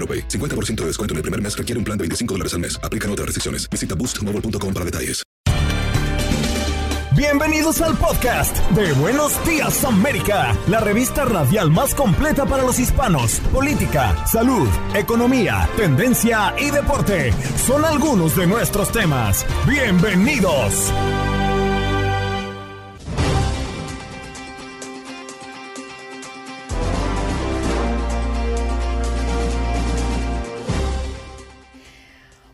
AroPay. 50% de descuento en el primer mes requiere un plan de 25 dólares al mes. Aplican otras restricciones. Visita boostmobile.com para detalles. Bienvenidos al podcast de Buenos Días América, la revista radial más completa para los hispanos. Política, salud, economía, tendencia y deporte son algunos de nuestros temas. Bienvenidos.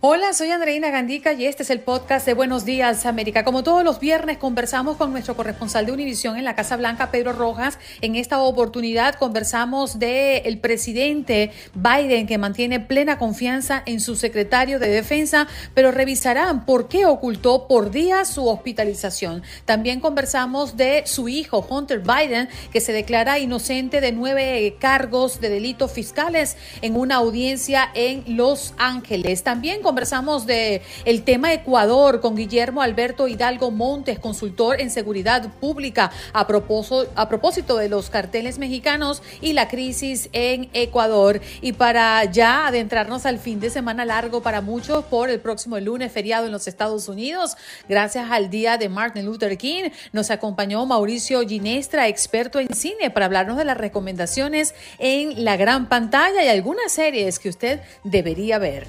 Hola, soy Andreina Gandica y este es el podcast de Buenos Días América. Como todos los viernes conversamos con nuestro corresponsal de Univisión en la Casa Blanca, Pedro Rojas. En esta oportunidad conversamos de el presidente Biden que mantiene plena confianza en su secretario de Defensa, pero revisarán por qué ocultó por días su hospitalización. También conversamos de su hijo Hunter Biden que se declara inocente de nueve cargos de delitos fiscales en una audiencia en Los Ángeles. También conversamos de el tema Ecuador con Guillermo Alberto Hidalgo Montes, consultor en seguridad pública, a propósito, a propósito de los carteles mexicanos y la crisis en Ecuador. Y para ya adentrarnos al fin de semana largo para muchos por el próximo lunes feriado en los Estados Unidos, gracias al día de Martin Luther King, nos acompañó Mauricio Ginestra, experto en cine, para hablarnos de las recomendaciones en la gran pantalla y algunas series que usted debería ver.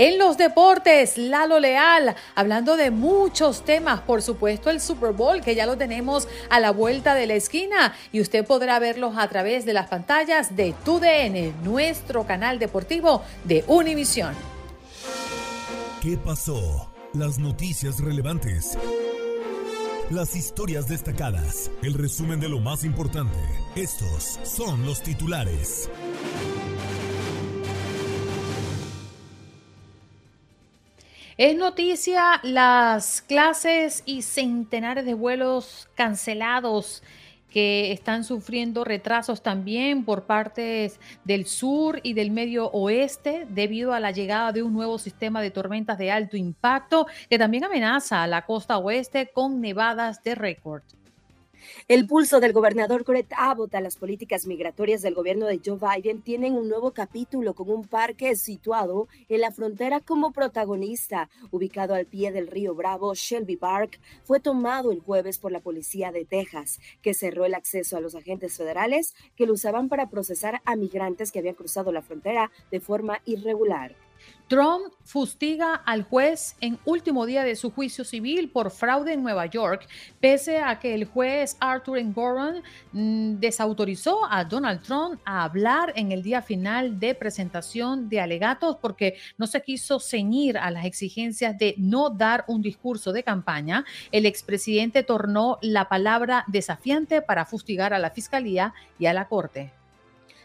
En los deportes, Lalo Leal, hablando de muchos temas, por supuesto el Super Bowl, que ya lo tenemos a la vuelta de la esquina y usted podrá verlos a través de las pantallas de TUDN, nuestro canal deportivo de Univisión. ¿Qué pasó? Las noticias relevantes. Las historias destacadas. El resumen de lo más importante. Estos son los titulares. Es noticia las clases y centenares de vuelos cancelados que están sufriendo retrasos también por partes del sur y del medio oeste debido a la llegada de un nuevo sistema de tormentas de alto impacto que también amenaza a la costa oeste con nevadas de récord. El pulso del gobernador Greg Abbott a las políticas migratorias del gobierno de Joe Biden tienen un nuevo capítulo con un parque situado en la frontera como protagonista. Ubicado al pie del río Bravo, Shelby Park fue tomado el jueves por la policía de Texas, que cerró el acceso a los agentes federales que lo usaban para procesar a migrantes que habían cruzado la frontera de forma irregular. Trump fustiga al juez en último día de su juicio civil por fraude en Nueva York, pese a que el juez Arthur Engoron mm, desautorizó a Donald Trump a hablar en el día final de presentación de alegatos porque no se quiso ceñir a las exigencias de no dar un discurso de campaña. El expresidente tornó la palabra desafiante para fustigar a la fiscalía y a la corte.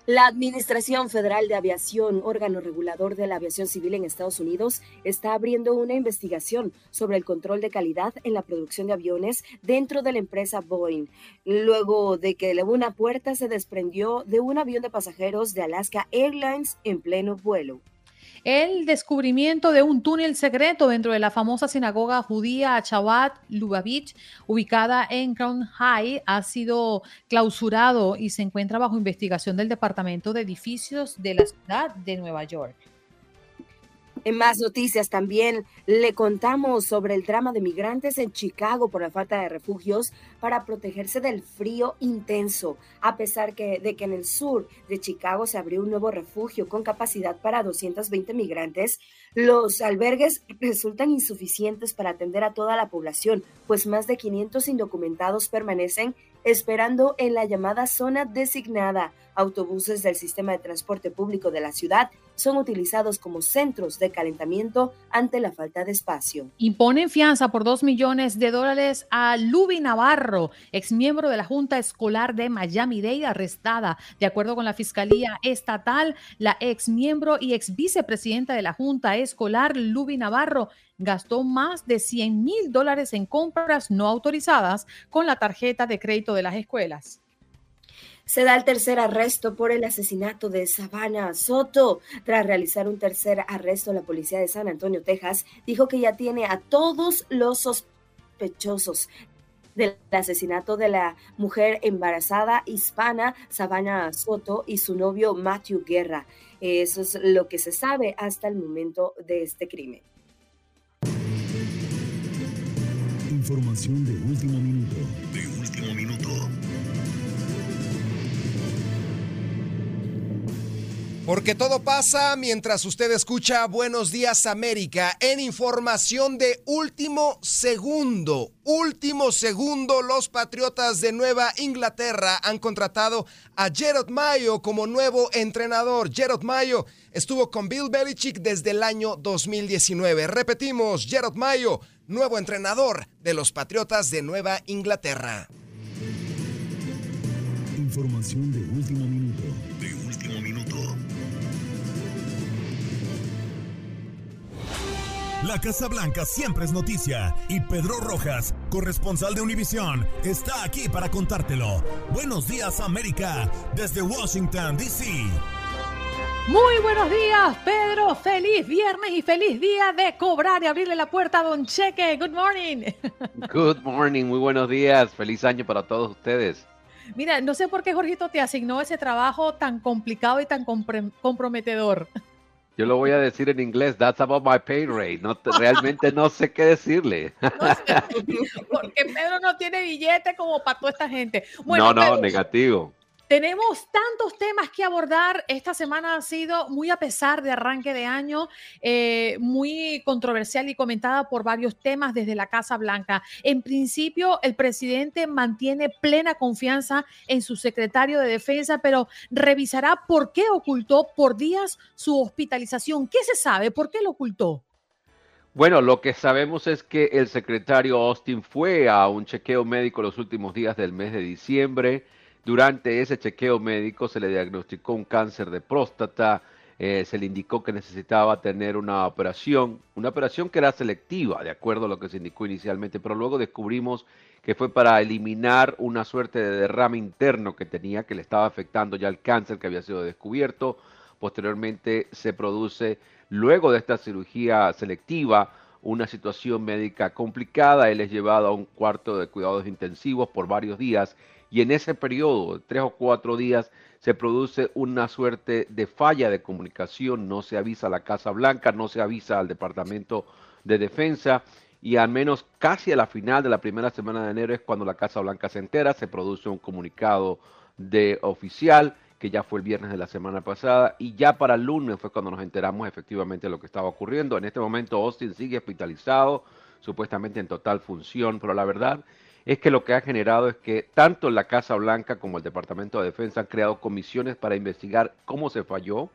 La Administración Federal de Aviación, órgano regulador de la aviación civil en Estados Unidos, está abriendo una investigación sobre el control de calidad en la producción de aviones dentro de la empresa Boeing, luego de que una puerta se desprendió de un avión de pasajeros de Alaska Airlines en pleno vuelo. El descubrimiento de un túnel secreto dentro de la famosa sinagoga judía Chabat Lubavitch, ubicada en Crown High, ha sido clausurado y se encuentra bajo investigación del Departamento de Edificios de la ciudad de Nueva York. En más noticias también le contamos sobre el drama de migrantes en Chicago por la falta de refugios para protegerse del frío intenso, a pesar de que en el sur de Chicago se abrió un nuevo refugio con capacidad para 220 migrantes. Los albergues resultan insuficientes para atender a toda la población, pues más de 500 indocumentados permanecen esperando en la llamada zona designada. Autobuses del sistema de transporte público de la ciudad son utilizados como centros de calentamiento ante la falta de espacio. Imponen fianza por dos millones de dólares a Luby Navarro, exmiembro de la Junta Escolar de Miami-Dade, arrestada. De acuerdo con la Fiscalía Estatal, la exmiembro y ex vicepresidenta de la Junta Escolar, Luby Navarro, gastó más de 100 mil dólares en compras no autorizadas con la tarjeta de crédito de las escuelas. Se da el tercer arresto por el asesinato de Savannah Soto. Tras realizar un tercer arresto, la policía de San Antonio, Texas, dijo que ya tiene a todos los sospechosos del asesinato de la mujer embarazada hispana Savannah Soto y su novio Matthew Guerra. Eso es lo que se sabe hasta el momento de este crimen. Información de último minuto. De último minuto. Porque todo pasa mientras usted escucha Buenos Días América en información de último segundo. Último segundo, los Patriotas de Nueva Inglaterra han contratado a Gerard Mayo como nuevo entrenador. Gerard Mayo estuvo con Bill Belichick desde el año 2019. Repetimos, Gerard Mayo, nuevo entrenador de los Patriotas de Nueva Inglaterra. Información de La Casa Blanca siempre es noticia y Pedro Rojas, corresponsal de Univisión, está aquí para contártelo. Buenos días América, desde Washington, D.C. Muy buenos días, Pedro. Feliz viernes y feliz día de cobrar y abrirle la puerta a Don Cheque. Good morning. Good morning, muy buenos días. Feliz año para todos ustedes. Mira, no sé por qué Jorgito te asignó ese trabajo tan complicado y tan comprometedor. Yo lo voy a decir en inglés, that's about my pay rate. No, realmente no sé qué decirle. porque Pedro no tiene billete como para toda esta gente. no, no, negativo. Tenemos tantos temas que abordar. Esta semana ha sido muy a pesar de arranque de año, eh, muy controversial y comentada por varios temas desde la Casa Blanca. En principio, el presidente mantiene plena confianza en su secretario de defensa, pero revisará por qué ocultó por días su hospitalización. ¿Qué se sabe? ¿Por qué lo ocultó? Bueno, lo que sabemos es que el secretario Austin fue a un chequeo médico los últimos días del mes de diciembre durante ese chequeo médico se le diagnosticó un cáncer de próstata, eh, se le indicó que necesitaba tener una operación, una operación que era selectiva, de acuerdo a lo que se indicó inicialmente, pero luego descubrimos que fue para eliminar una suerte de derrame interno que tenía, que le estaba afectando ya el cáncer que había sido descubierto. Posteriormente se produce, luego de esta cirugía selectiva, una situación médica complicada. Él es llevado a un cuarto de cuidados intensivos por varios días y en ese periodo, tres o cuatro días, se produce una suerte de falla de comunicación, no se avisa a la Casa Blanca, no se avisa al Departamento de Defensa y al menos casi a la final de la primera semana de enero es cuando la Casa Blanca se entera, se produce un comunicado de oficial que ya fue el viernes de la semana pasada y ya para el lunes fue cuando nos enteramos efectivamente de lo que estaba ocurriendo. En este momento Austin sigue hospitalizado, supuestamente en total función, pero la verdad es que lo que ha generado es que tanto la Casa Blanca como el Departamento de Defensa han creado comisiones para investigar cómo se falló,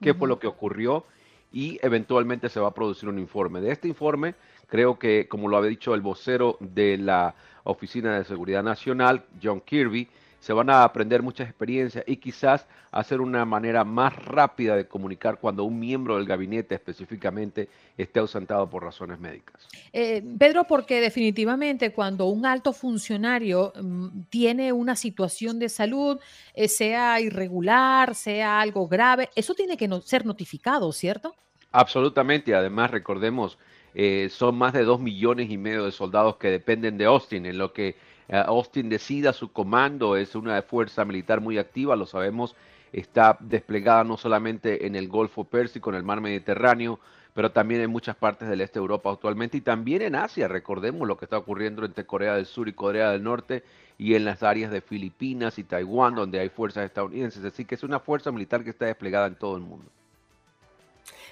qué fue lo que ocurrió y eventualmente se va a producir un informe. De este informe, creo que, como lo había dicho el vocero de la Oficina de Seguridad Nacional, John Kirby, se van a aprender muchas experiencias y quizás hacer una manera más rápida de comunicar cuando un miembro del gabinete específicamente esté ausentado por razones médicas. Eh, Pedro, porque definitivamente cuando un alto funcionario mm, tiene una situación de salud, eh, sea irregular, sea algo grave, eso tiene que ser notificado, ¿cierto? Absolutamente, además recordemos, eh, son más de dos millones y medio de soldados que dependen de Austin, en lo que Austin decida su comando, es una fuerza militar muy activa, lo sabemos, está desplegada no solamente en el Golfo Pérsico, en el mar Mediterráneo, pero también en muchas partes del este de Europa actualmente y también en Asia. Recordemos lo que está ocurriendo entre Corea del Sur y Corea del Norte y en las áreas de Filipinas y Taiwán, donde hay fuerzas estadounidenses. Así que es una fuerza militar que está desplegada en todo el mundo.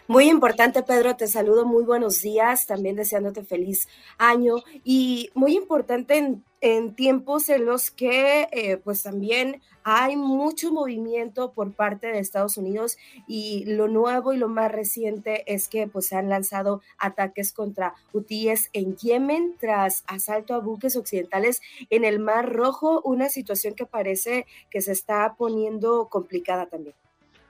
Muy importante, Pedro, te saludo, muy buenos días, también deseándote feliz año y muy importante en, tiempos en los que eh, pues también hay mucho movimiento por parte de Estados Unidos y lo nuevo y lo más reciente es que pues se han lanzado ataques contra hutíes en Yemen tras asalto a buques occidentales en el Mar Rojo, una situación que parece que se está poniendo complicada también.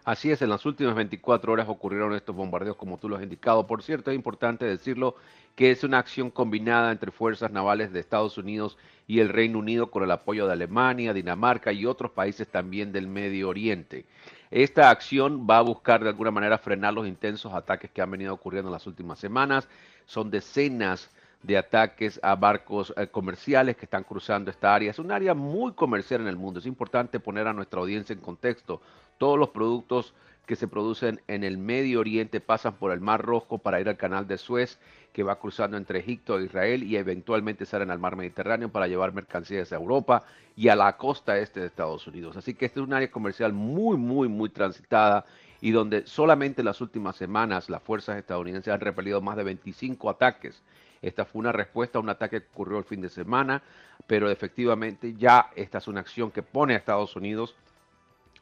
Así es, en las últimas 24 horas ocurrieron estos bombardeos, como tú lo has indicado. Por cierto, es importante decirlo que es una acción combinada entre fuerzas navales de Estados Unidos y el Reino Unido con el apoyo de Alemania, Dinamarca y otros países también del Medio Oriente. Esta acción va a buscar de alguna manera frenar los intensos ataques que han venido ocurriendo en las últimas semanas. Son decenas de ataques a barcos eh, comerciales que están cruzando esta área. Es un área muy comercial en el mundo. Es importante poner a nuestra audiencia en contexto. Todos los productos que se producen en el Medio Oriente pasan por el Mar Rojo para ir al canal de Suez, que va cruzando entre Egipto e Israel y eventualmente salen al Mar Mediterráneo para llevar mercancías a Europa y a la costa este de Estados Unidos. Así que este es un área comercial muy, muy, muy transitada y donde solamente en las últimas semanas las fuerzas estadounidenses han repelido más de 25 ataques esta fue una respuesta a un ataque que ocurrió el fin de semana, pero efectivamente ya esta es una acción que pone a Estados Unidos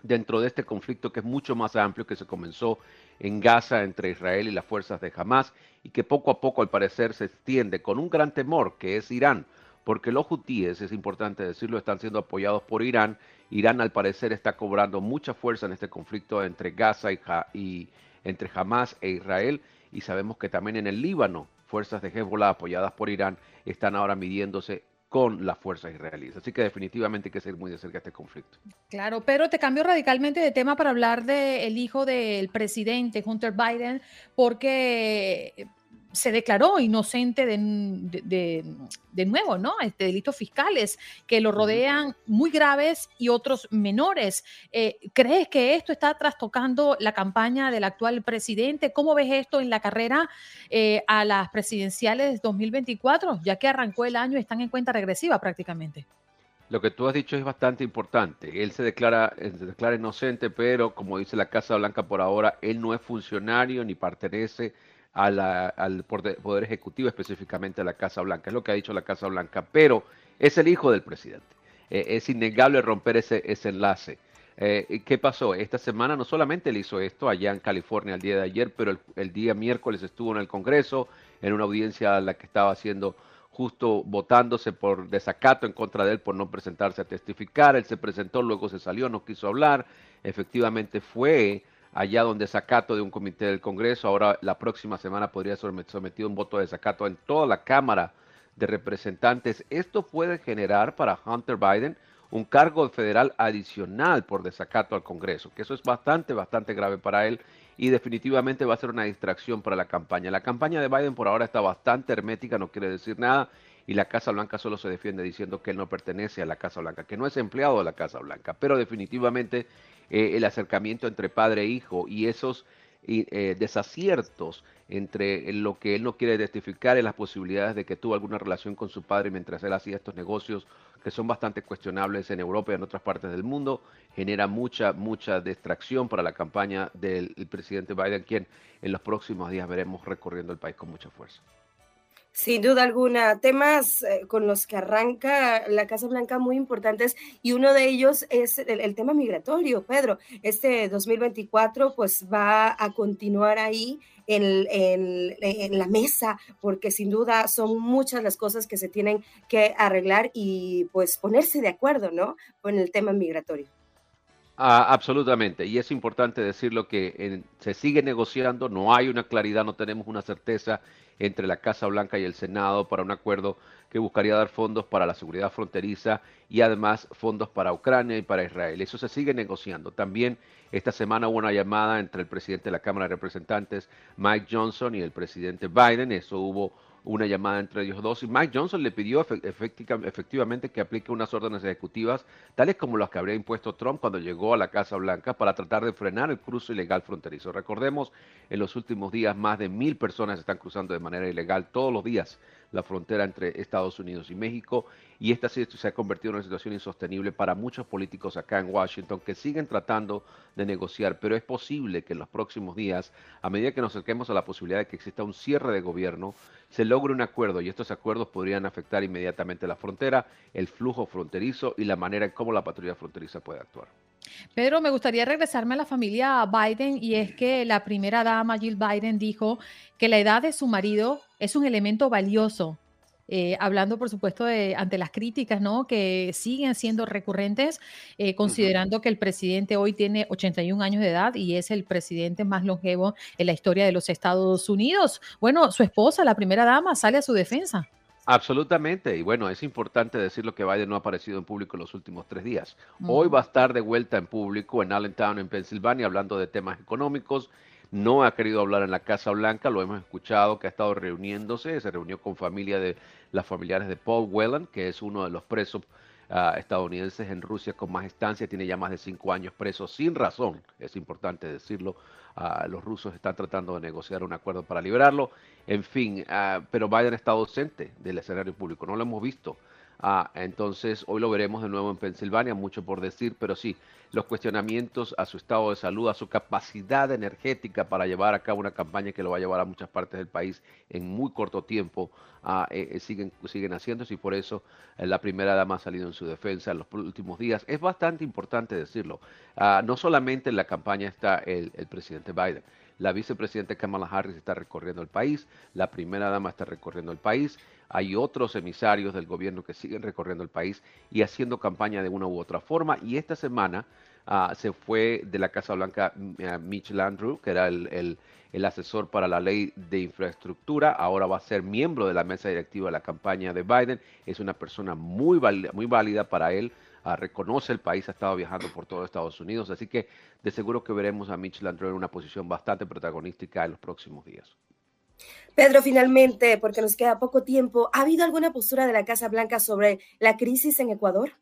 dentro de este conflicto que es mucho más amplio, que se comenzó en Gaza entre Israel y las fuerzas de Hamas y que poco a poco al parecer se extiende con un gran temor que es Irán, porque los hutíes, es importante decirlo, están siendo apoyados por Irán. Irán al parecer está cobrando mucha fuerza en este conflicto entre Gaza y, y entre Hamas e Israel y sabemos que también en el Líbano fuerzas de Hezbollah apoyadas por Irán están ahora midiéndose con las fuerzas israelíes. Así que definitivamente hay que ser muy de cerca este conflicto. Claro, pero te cambio radicalmente de tema para hablar del hijo del presidente, Hunter Biden, porque se declaró inocente de, de, nuevo, ¿no? Este, delitos fiscales que lo rodean muy graves y otros menores. Eh, ¿Crees que esto está trastocando la campaña del actual presidente? ¿Cómo ves esto en la carrera eh, a las presidenciales 2024? Ya que arrancó el año y están en cuenta regresiva prácticamente. Lo que tú has dicho es bastante importante. Él se declara, se declara inocente, pero como dice la Casa Blanca por ahora, él no es funcionario ni pertenece al Poder Ejecutivo, específicamente a la Casa Blanca. Es lo que ha dicho la Casa Blanca, pero es el hijo del presidente. Eh, es innegable romper ese, ese enlace. Eh, ¿Qué pasó? Esta semana no solamente él hizo esto allá en California el día de ayer, pero el, día miércoles estuvo en el Congreso, en una audiencia a la que estaba haciendo justo votándose por desacato en contra de él por no presentarse a testificar. Él se presentó, luego se salió, no quiso hablar. Efectivamente fue allá donde desacato de un comité del Congreso. Ahora la próxima semana podría ser sometido un voto de desacato en toda la Cámara de Representantes. Esto puede generar para Hunter Biden un cargo federal adicional por desacato al Congreso, que eso es bastante, bastante grave para él y definitivamente va a ser una distracción para la campaña. La campaña de Biden por ahora está bastante hermética, no quiere decir nada, y la Casa Blanca solo se defiende diciendo que él no pertenece a la Casa Blanca, que no es empleado de la Casa Blanca, pero definitivamente eh, el acercamiento entre padre e hijo y esos eh, desaciertos entre lo que él no quiere testificar y las posibilidades de que tuvo alguna relación con su padre mientras él hacía estos negocios que son bastante cuestionables en Europa y en otras partes del mundo, genera mucha, mucha distracción para la campaña del presidente Biden, quien en los próximos días veremos recorriendo el país con mucha fuerza. Sin duda alguna, temas eh, con los que arranca la Casa Blanca muy importantes y uno de ellos es el, tema migratorio, Pedro. Este 2024 pues va a continuar ahí en, en, la mesa porque sin duda son muchas las cosas que se tienen que arreglar y pues ponerse de acuerdo, ¿no? Con el tema migratorio. Ah, absolutamente, y es importante decirlo que se sigue negociando, no hay una claridad, no tenemos una certeza entre la Casa Blanca y el Senado para un acuerdo que buscaría dar fondos para la seguridad fronteriza y además fondos para Ucrania y para Israel. Eso se sigue negociando. También esta semana hubo una llamada entre el presidente de la Cámara de Representantes, Mike Johnson, y el presidente Biden. Eso hubo una llamada entre ellos dos y Mike Johnson le pidió efectivamente que aplique unas órdenes ejecutivas tales como las que habría impuesto Trump cuando llegó a la Casa Blanca para tratar de frenar el cruce ilegal fronterizo. Recordemos, en los últimos días más de mil personas están cruzando de manera ilegal todos los días la frontera entre Estados Unidos y México y esta se ha convertido en una situación insostenible para muchos políticos acá en Washington que siguen tratando de negociar, pero es posible que en los próximos días, a medida que nos acerquemos a la posibilidad de que exista un cierre de gobierno, se logre un acuerdo y estos acuerdos podrían afectar inmediatamente la frontera, el flujo fronterizo y la manera en cómo la patrulla fronteriza puede actuar. Pedro, me gustaría regresarme a la familia Biden y es que la primera dama Jill Biden dijo que la edad de su marido es un elemento valioso. Eh, hablando, por supuesto, de, ante las críticas ¿no? que siguen siendo recurrentes, eh, considerando que el presidente hoy tiene 81 años de edad y es el presidente más longevo en la historia de los Estados Unidos. Bueno, su esposa, la primera dama, sale a su defensa. Absolutamente, y bueno, es importante decirlo que Biden no ha aparecido en público en los últimos tres días. Hoy va a estar de vuelta en público en Allentown, en Pensilvania, hablando de temas económicos. No ha querido hablar en la Casa Blanca, lo hemos escuchado que ha estado reuniéndose, se reunió con familia de las familiares de Paul Whelan, que es uno de los presos ah, estadounidenses en Rusia con más estancia, tiene ya más de cinco años preso sin razón, es importante decirlo. Ah, los rusos están tratando de negociar un acuerdo para liberarlo. En fin, ah, pero Biden está ausente del escenario público, no lo hemos visto. Ah, entonces, hoy lo veremos de nuevo en Pensilvania, mucho por decir, pero sí, los cuestionamientos a su estado de salud, a su capacidad energética para llevar a cabo una campaña que lo va a llevar a muchas partes del país en muy corto tiempo, ah, eh, eh, siguen, siguen haciéndose y por eso eh, la primera dama ha salido en su defensa en los últimos días. Es bastante importante decirlo. Ah, no solamente en la campaña está el, el presidente Biden, la vicepresidenta Kamala Harris está recorriendo el país, la primera dama está recorriendo el país, hay otros emisarios del gobierno que siguen recorriendo el país y haciendo campaña de una u otra forma. Y esta semana ah, se fue de la Casa Blanca uh, Mitch Landrieu, que era el, asesor para la ley de infraestructura, ahora va a ser miembro de la mesa directiva de la campaña de Biden. Es una persona muy muy válida para él. Ah, reconoce el país, ha estado viajando por todo Estados Unidos, así que de seguro que veremos a Mitch Landrieu en una posición bastante protagonística en los próximos días. Pedro, finalmente, porque nos queda poco tiempo, ¿ha habido alguna postura de la Casa Blanca sobre la crisis en Ecuador?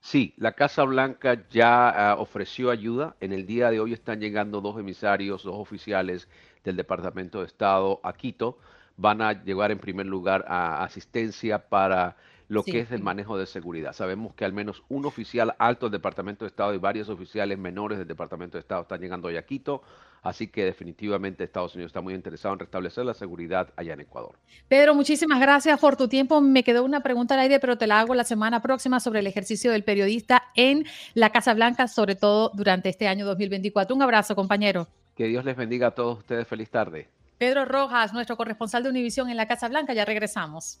Sí, la Casa Blanca ya ah, ofreció ayuda. En el día de hoy están llegando dos emisarios, dos oficiales del Departamento de Estado a Quito. Van a llevar en primer lugar a asistencia para lo que es el manejo de seguridad. Sabemos que al menos un oficial alto del Departamento de Estado y varios oficiales menores del Departamento de Estado están llegando hoy a Quito, así que definitivamente Estados Unidos está muy interesado en restablecer la seguridad allá en Ecuador. Pedro, muchísimas gracias por tu tiempo. Me quedó una pregunta al aire, pero te la hago la semana próxima sobre el ejercicio del periodista en la Casa Blanca, sobre todo durante este año 2024. Un abrazo, compañero. Que Dios les bendiga a todos ustedes. Feliz tarde. Pedro Rojas, nuestro corresponsal de Univisión en la Casa Blanca, ya regresamos.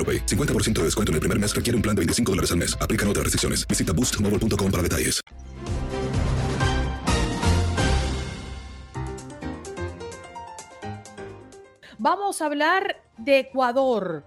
AroPay. 50% de descuento en el primer mes requiere un plan de 25 dólares al mes. Aplican otras restricciones. Visita boostmobile.com para detalles. Vamos a hablar de Ecuador.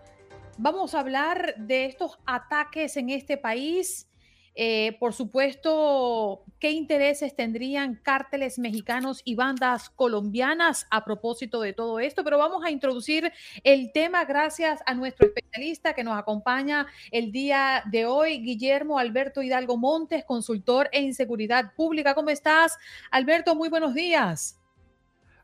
Vamos a hablar de estos ataques en este país. Eh, por supuesto, ¿qué intereses tendrían cárteles mexicanos y bandas colombianas a propósito de todo esto? Pero vamos a introducir el tema gracias a nuestro especialista que nos acompaña el día de hoy, Guillermo Alberto Hidalgo Montes, consultor en seguridad pública. ¿Cómo estás, Alberto? Muy buenos días.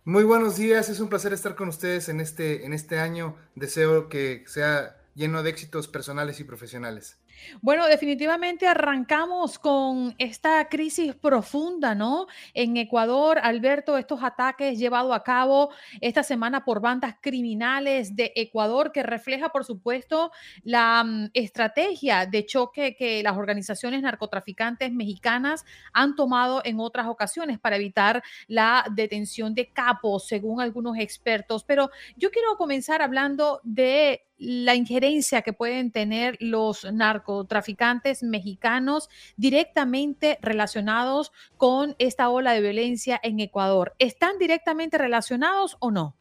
Muy buenos días, es un placer estar con ustedes en este, en este año. Deseo que sea lleno de éxitos personales y profesionales. Bueno, definitivamente arrancamos con esta crisis profunda, ¿no? En Ecuador, Alberto, estos ataques llevados a cabo esta semana por bandas criminales de Ecuador, que refleja, por supuesto, la mm, estrategia de choque que las organizaciones narcotraficantes mexicanas han tomado en otras ocasiones para evitar la detención de capos, según algunos expertos. Pero yo quiero comenzar hablando de la injerencia que pueden tener los narcotraficantes mexicanos directamente relacionados con esta ola de violencia en Ecuador. ¿Están directamente relacionados o no?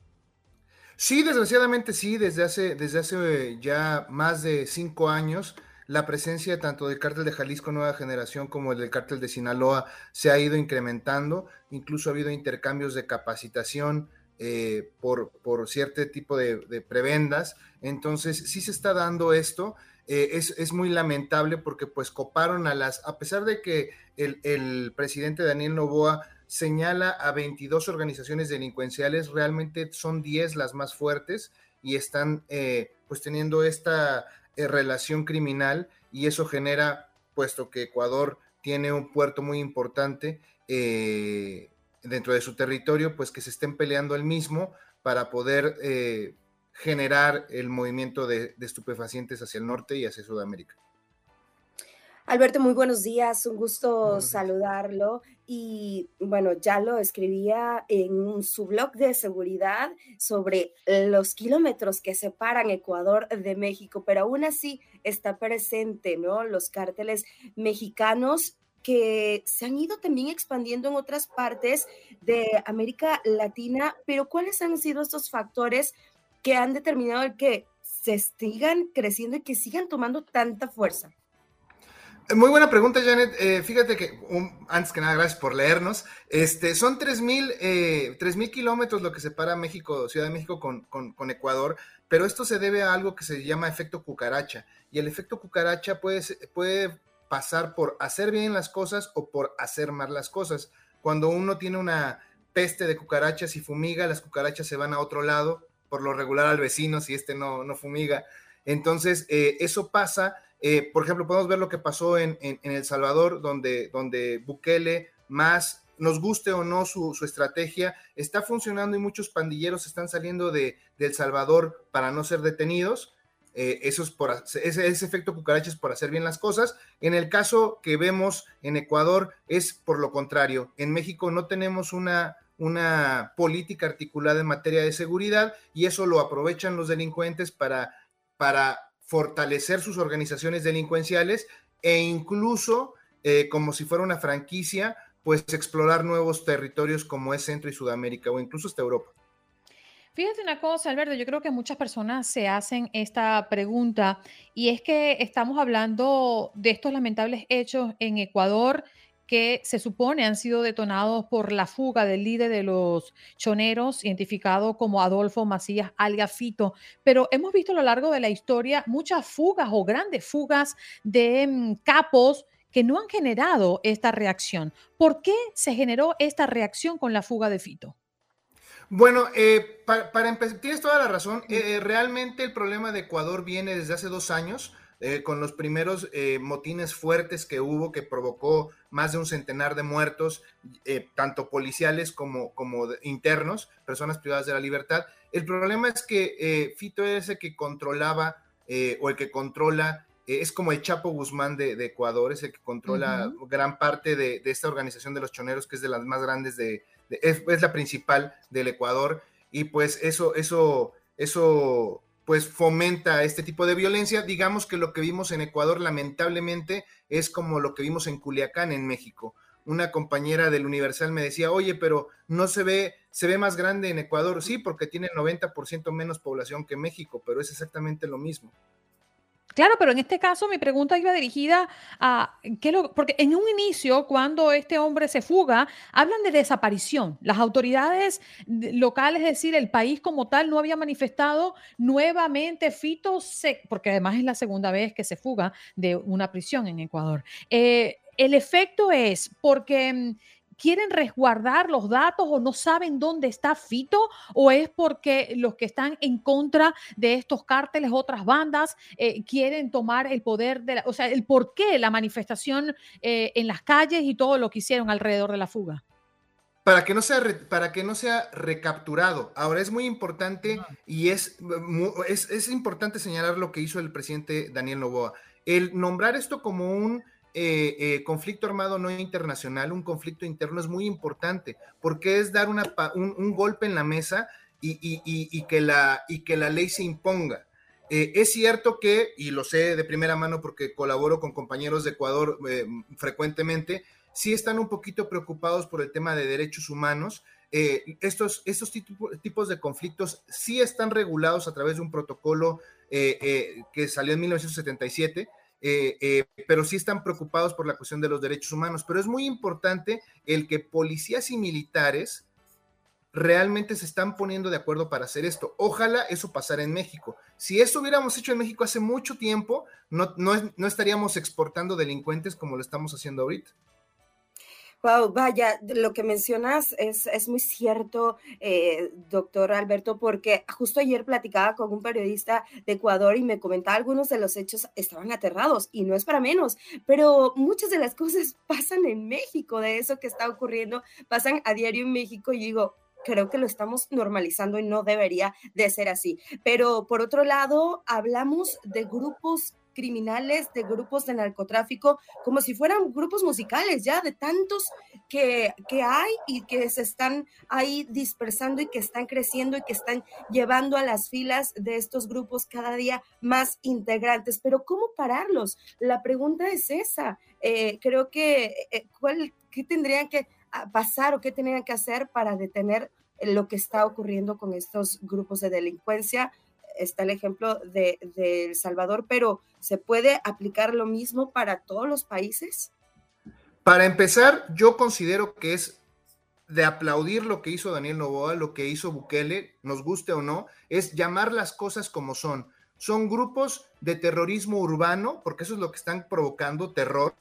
Sí, desgraciadamente sí, desde hace, desde hace ya más de cinco años la presencia tanto del cártel de Jalisco Nueva Generación como el del cártel de Sinaloa se ha ido incrementando, incluso ha habido intercambios de capacitación, eh, por, por, cierto tipo de, prebendas. Entonces, sí se está dando esto. Eh, es, muy lamentable porque pues coparon a las, a pesar de que el, presidente Daniel Novoa señala a 22 organizaciones delincuenciales, realmente son 10 las más fuertes y están eh, pues teniendo esta relación criminal y eso genera, puesto que Ecuador tiene un puerto muy importante, dentro de su territorio, pues que se estén peleando el mismo para poder eh, generar el movimiento de, estupefacientes hacia el norte y hacia Sudamérica. Alberto, muy buenos días, un gusto saludarlo. Y bueno, ya lo escribía en su blog de seguridad sobre los kilómetros que separan Ecuador de México, pero aún así está presente, ¿no? Los cárteles mexicanos que se han ido también expandiendo en otras partes de América Latina, pero ¿cuáles han sido estos factores que han determinado que se sigan creciendo y que sigan tomando tanta fuerza? Muy buena pregunta, Janet. Eh, fíjate que, antes que nada, gracias por leernos. Este, son 3.000 eh, kilómetros lo que separa México, Ciudad de México con, con, Ecuador, pero esto se debe a algo que se llama efecto cucaracha. Y el efecto cucaracha puede, puede pasar por hacer bien las cosas o por hacer mal las cosas. Cuando uno tiene una peste de cucarachas y fumiga, las cucarachas se van a otro lado, por lo regular al vecino si este no, no fumiga. Entonces, eh, eso pasa, eh, por ejemplo, podemos ver lo que pasó en, El Salvador, donde, donde Bukele, más nos guste o no su, su, estrategia, está funcionando y muchos pandilleros están saliendo de, de El Salvador para no ser detenidos eh, eso es ese, efecto cucaracha es por hacer bien las cosas. En el caso que vemos en Ecuador es por lo contrario. En México no tenemos una, una política articulada en materia de seguridad y eso lo aprovechan los delincuentes para, para fortalecer sus organizaciones delincuenciales e incluso, eh, como si fuera una franquicia, pues explorar nuevos territorios como es Centro y Sudamérica o incluso hasta Europa. Fíjate una cosa, Alberto, yo creo que muchas personas se hacen esta pregunta y es que estamos hablando de estos lamentables hechos en Ecuador que se supone han sido detonados por la fuga del líder de los choneros, identificado como Adolfo Macías Algafito. Pero hemos visto a lo largo de la historia muchas fugas o grandes fugas de mm, capos que no han generado esta reacción. ¿Por qué se generó esta reacción con la fuga de Fito? Bueno, eh, para, empezar, tienes toda la razón. Eh, realmente el problema de Ecuador viene desde hace dos años. con los primeros motines fuertes que hubo, que provocó más de un centenar de muertos, tanto policiales como, como internos, personas privadas de la libertad. El problema es que Fito es el que controlaba o el que controla es como el Chapo Guzmán de, Ecuador, es el que controla gran parte de, esta organización de los choneros, que es de las más grandes de, es, la principal del Ecuador, y pues eso, eso, eso, pues fomenta este tipo de violencia. Digamos que lo que vimos en Ecuador, lamentablemente, es como lo que vimos en Culiacán, en México. Una compañera del Universal me decía, oye, pero no se ve, se ve más grande en Ecuador. Sí, porque tiene 90% menos población que México, pero es exactamente lo mismo. Claro, pero en este caso mi pregunta iba dirigida a, ¿qué lo, porque en un inicio, cuando este hombre se fuga, hablan de desaparición. Las autoridades locales, es decir, el país como tal, no había manifestado nuevamente Fito, porque además es la segunda vez que se fuga de una prisión en Ecuador. Eh, el efecto es porque mm, quieren resguardar los datos o no saben dónde está Fito o es porque los que están en contra de estos cárteles, otras bandas, eh, quieren tomar el poder de la, o sea, el por qué la manifestación eh, en las calles y todo lo que hicieron alrededor de la fuga. Para que, no sea para que no sea recapturado. Ahora es muy importante y es, es, es importante señalar lo que hizo el presidente Daniel Novoa. El nombrar esto como un eh, eh, conflicto armado no internacional, un conflicto interno es muy importante, porque es dar una, un, golpe en la mesa y, que la, y que la ley se imponga. Eh, es cierto que, y lo sé de primera mano porque colaboro con compañeros de Ecuador frecuentemente, sí están un poquito preocupados por el tema de derechos humanos. estos, estos tipos de conflictos sí están regulados a través de un protocolo que salió en 1977 eh, eh, pero sí están preocupados por la cuestión de los derechos humanos. Pero es muy importante el que policías y militares realmente se están poniendo de acuerdo para hacer esto. Ojalá eso pasara en México. Si eso hubiéramos hecho en México hace mucho tiempo, no, no estaríamos exportando delincuentes como lo estamos haciendo ahorita. Wow, vaya, lo que mencionas es, es muy cierto, eh, doctor Alberto, porque justo ayer platicaba con un periodista de Ecuador y me comentaba algunos de los hechos estaban aterrados y no es para menos, pero muchas de las cosas pasan en México, de eso que está ocurriendo, pasan a diario en México y digo, creo que lo estamos normalizando y no debería de ser así. Pero por otro lado, hablamos de grupos criminales, de grupos de narcotráfico, como si fueran grupos musicales, ya de tantos que, que hay y que se están ahí dispersando y que están creciendo y que están llevando a las filas de estos grupos cada día más integrantes. Pero ¿cómo pararlos? La pregunta es esa. Eh, creo que, eh, ¿cuál, ¿qué tendrían que ah, pasar o qué tendrían que hacer para detener lo que está ocurriendo con estos grupos de delincuencia? Está el ejemplo de, El Salvador, pero ¿se puede aplicar lo mismo para todos los países? Para empezar, yo considero que es de aplaudir lo que hizo Daniel Novoa, lo que hizo Bukele, nos guste o no, es llamar las cosas como son. Son grupos de terrorismo urbano, porque eso es lo que están provocando, terror,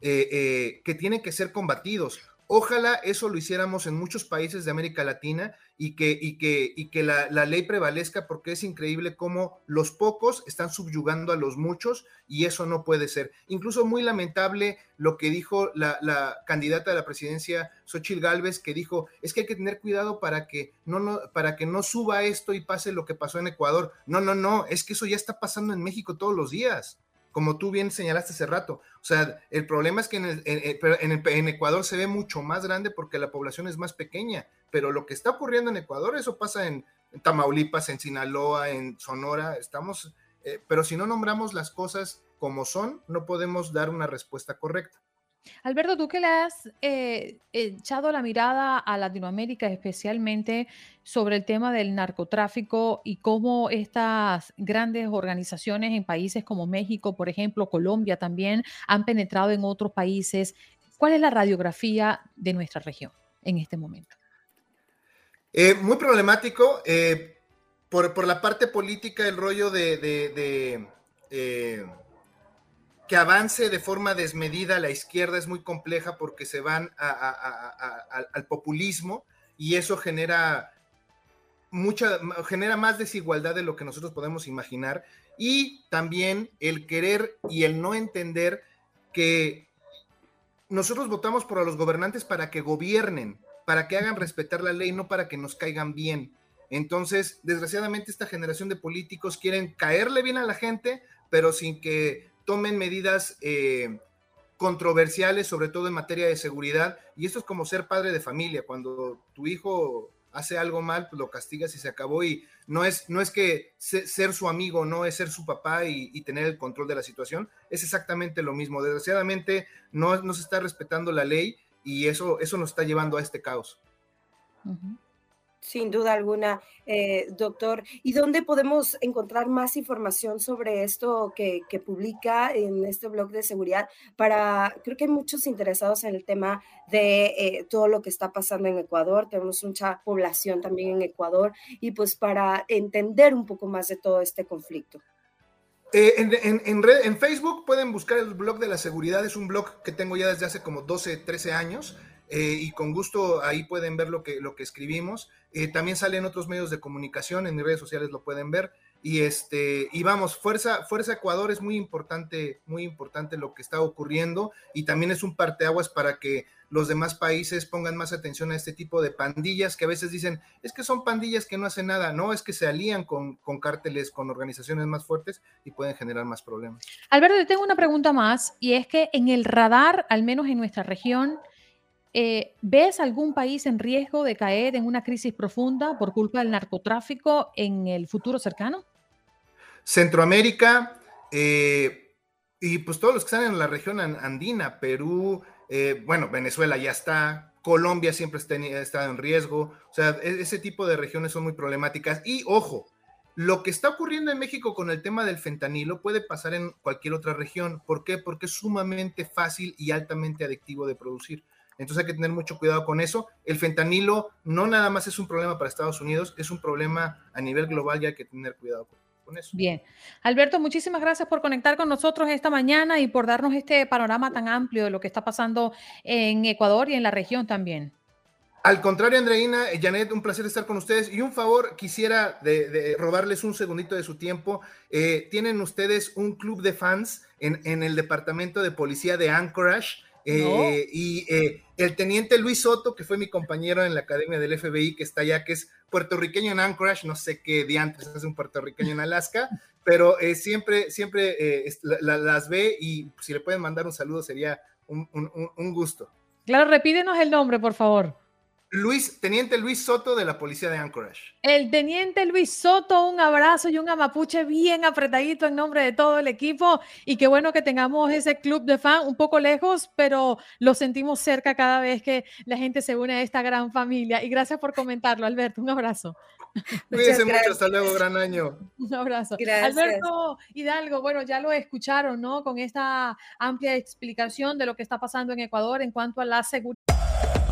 eh, eh, que tienen que ser combatidos. Ojalá eso lo hiciéramos en muchos países de América Latina y que, la, ley prevalezca porque es increíble cómo los pocos están subyugando a los muchos y eso no puede ser. Incluso muy lamentable lo que dijo la, candidata a la presidencia, Xochil Gálvez, que dijo, es que hay que tener cuidado para que no, no, para que no suba esto y pase lo que pasó en Ecuador. No, no, no, es que eso ya está pasando en México todos los días como tú bien señalaste hace rato. O sea, el problema es que en, en, Ecuador se ve mucho más grande porque la población es más pequeña, pero lo que está ocurriendo en Ecuador, eso pasa en, Tamaulipas, en Sinaloa, en Sonora, estamos, eh, pero si no nombramos las cosas como son, no podemos dar una respuesta correcta. Alberto, tú que le has eh, echado la mirada a Latinoamérica, especialmente sobre el tema del narcotráfico y cómo estas grandes organizaciones en países como México, por ejemplo, Colombia también, han penetrado en otros países. ¿Cuál es la radiografía de nuestra región en este momento? Eh, muy problemático. Eh, por, la parte política, el rollo de que avance de forma desmedida la izquierda es muy compleja porque se van al populismo y eso genera mucha, genera más desigualdad de lo que nosotros podemos imaginar y también el querer y el no entender que nosotros votamos por los gobernantes para que gobiernen, para que hagan respetar la ley, no para que nos caigan bien. Entonces, desgraciadamente, esta generación de políticos quieren caerle bien a la gente, pero sin que tomen medidas eh, controversiales, sobre todo en materia de seguridad. Y esto es como ser padre de familia. Cuando tu hijo hace algo mal, pues lo castigas y se acabó. Y no es, no es que ser su amigo, no es ser su papá y, tener el control de la situación. Es exactamente lo mismo. Desgraciadamente no, no se está respetando la ley y eso, eso nos está llevando a este caos. Sin duda alguna, eh, doctor. ¿Y dónde podemos encontrar más información sobre esto que, publica en este blog de seguridad? Para, creo que hay muchos interesados en el tema de eh, todo lo que está pasando en Ecuador. Tenemos mucha población también en Ecuador y pues para entender un poco más de todo este conflicto. Eh, en, en, Facebook pueden buscar el blog de la seguridad, es un blog que tengo ya desde hace como 12, 13 años. Eh, y con gusto ahí pueden ver lo que, lo que escribimos. Eh, también salen otros medios de comunicación, en redes sociales lo pueden ver. Y este, y vamos, Fuerza, Fuerza Ecuador es muy importante, muy importante lo que está ocurriendo, y también es un parteaguas para que los demás países pongan más atención a este tipo de pandillas que a veces dicen, es que son pandillas que no hacen nada, no, es que se alían con, con cárteles, con organizaciones más fuertes y pueden generar más problemas. Alberto, tengo una pregunta más, y es que en el radar, al menos en nuestra región, eh, ¿Ves algún país en riesgo de caer en una crisis profunda por culpa del narcotráfico en el futuro cercano? Centroamérica eh, y pues todos los que están en la región andina, Perú, eh, bueno, Venezuela ya está, Colombia siempre ha estado en riesgo, o sea, e-, ese tipo de regiones son muy problemáticas. Y ojo, lo que está ocurriendo en México con el tema del fentanilo puede pasar en cualquier otra región. ¿Por qué? Porque es sumamente fácil y altamente adictivo de producir. Entonces hay que tener mucho cuidado con eso. El fentanilo no nada más es un problema para Estados Unidos, es un problema a nivel global y hay que tener cuidado con, eso. Bien. Alberto, muchísimas gracias por conectar con nosotros esta mañana y por darnos este panorama tan amplio de lo que está pasando en Ecuador y en la región también. Al contrario, Andreina, eh, Janet, un placer estar con ustedes. Y un favor, quisiera de, robarles un segundito de su tiempo. Eh, tienen ustedes un club de fans en, en el departamento de policía de Anchorage. Eh, y eh, el teniente Luis Soto, que fue mi compañero en la academia del FBI, que está allá, que es puertorriqueño en Anchorage, no sé qué diantres es un puertorriqueño en Alaska, pero eh, siempre, siempre las ve y si le pueden mandar un saludo sería un, un gusto. Claro, repídenos el nombre, por favor. Luis, Teniente Luis Soto de la Policía de Anchorage. El Teniente Luis Soto, un abrazo y un amapuche bien apretadito en nombre de todo el equipo. Y qué bueno que tengamos ese club de fan un poco lejos, pero lo sentimos cerca cada vez que la gente se une a esta gran familia. Y gracias por comentarlo, Alberto. Un abrazo. Cuídense mucho, hasta luego, gran año. Un abrazo. Alberto Hidalgo, bueno, ya lo escucharon, ¿no? Con esta amplia explicación de lo que está pasando en Ecuador en cuanto a la seguridad.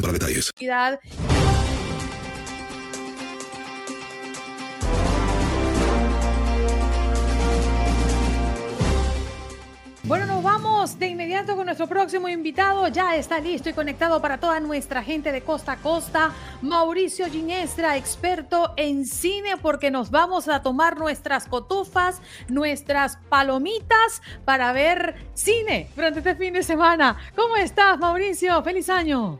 para detalles. Bueno, nos vamos de inmediato con nuestro próximo invitado. Ya está listo y conectado para toda nuestra gente de costa a costa. Mauricio Ginestra, experto en cine, porque nos vamos a tomar nuestras cotufas, nuestras palomitas para ver cine durante este fin de semana. ¿Cómo estás, Mauricio? ¡Feliz año!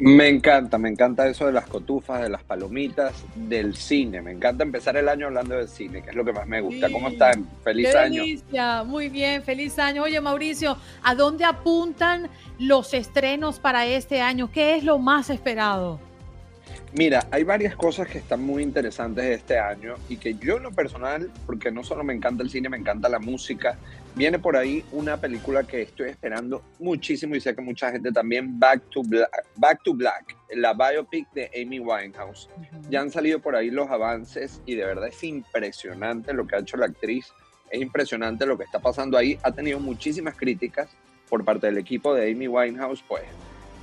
Me encanta, me encanta eso de las cotufas, de las palomitas, del cine. Me encanta empezar el año hablando del cine, que es lo que más me gusta. ¿Cómo están? Feliz Qué año. delicia. Muy bien, feliz año. Oye, Mauricio, ¿a dónde apuntan los estrenos para este año? ¿Qué es lo más esperado? Mira, hay varias cosas que están muy interesantes este año y que yo en lo personal, porque no solo me encanta el cine, me encanta la música, viene por ahí una película que estoy esperando muchísimo y sé que mucha gente también, Back to Black, Back to Black la biopic de Amy Winehouse. Ya han salido por ahí los avances y de verdad es impresionante lo que ha hecho la actriz, es impresionante lo que está pasando ahí. Ha tenido muchísimas críticas por parte del equipo de Amy Winehouse, pues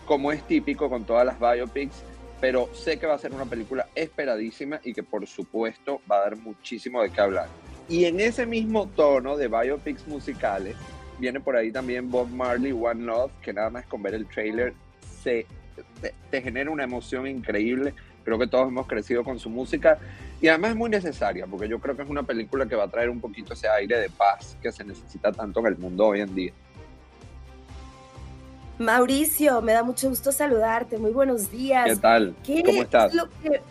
como es típico con todas las biopics, pero sé que va a ser una película esperadísima y que por supuesto va a dar muchísimo de qué hablar. Y en ese mismo tono de biopics musicales, viene por ahí también Bob Marley, One Love, que nada más con ver el trailer se, te, te genera una emoción increíble. Creo que todos hemos crecido con su música y además es muy necesaria porque yo creo que es una película que va a traer un poquito ese aire de paz que se necesita tanto en el mundo hoy en día. Mauricio, me da mucho gusto saludarte. Muy buenos días. ¿Qué tal? ¿Qué ¿Cómo estás? es lo que-